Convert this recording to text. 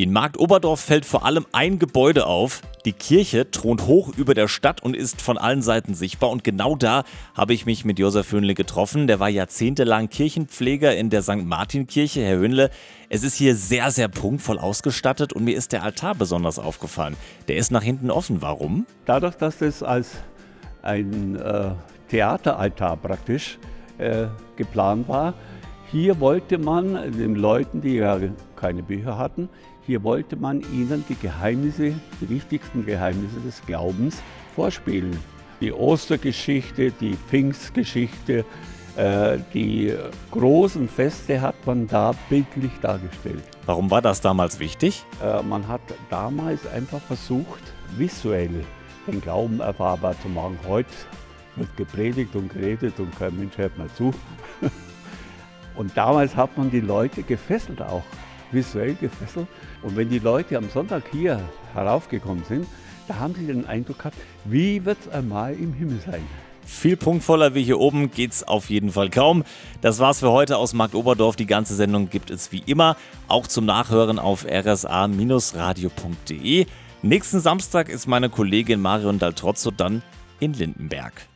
In Markt Oberdorf fällt vor allem ein Gebäude auf. Die Kirche thront hoch über der Stadt und ist von allen Seiten sichtbar. Und genau da habe ich mich mit Josef Höhnle getroffen. Der war jahrzehntelang Kirchenpfleger in der St. Martin-Kirche. Herr Höhnle, es ist hier sehr, sehr prunkvoll ausgestattet und mir ist der Altar besonders aufgefallen. Der ist nach hinten offen. Warum? Dadurch, dass das als ein äh, Theateraltar praktisch äh, geplant war, hier wollte man den Leuten, die ja keine Bücher hatten, hier wollte man ihnen die Geheimnisse, die wichtigsten Geheimnisse des Glaubens vorspielen. Die Ostergeschichte, die Pfingstgeschichte, äh, die großen Feste hat man da bildlich dargestellt. Warum war das damals wichtig? Äh, man hat damals einfach versucht, visuell den Glauben erfahrbar zu machen. Heute wird gepredigt und geredet und kein Mensch hört mal zu. Und damals hat man die Leute gefesselt auch, visuell gefesselt. Und wenn die Leute am Sonntag hier heraufgekommen sind, da haben sie den Eindruck gehabt, wie wird es einmal im Himmel sein? Viel punktvoller wie hier oben geht's auf jeden Fall kaum. Das war's für heute aus Markt Oberdorf. Die ganze Sendung gibt es wie immer auch zum Nachhören auf rsa-radio.de. Nächsten Samstag ist meine Kollegin Marion Daltrozzo dann in Lindenberg.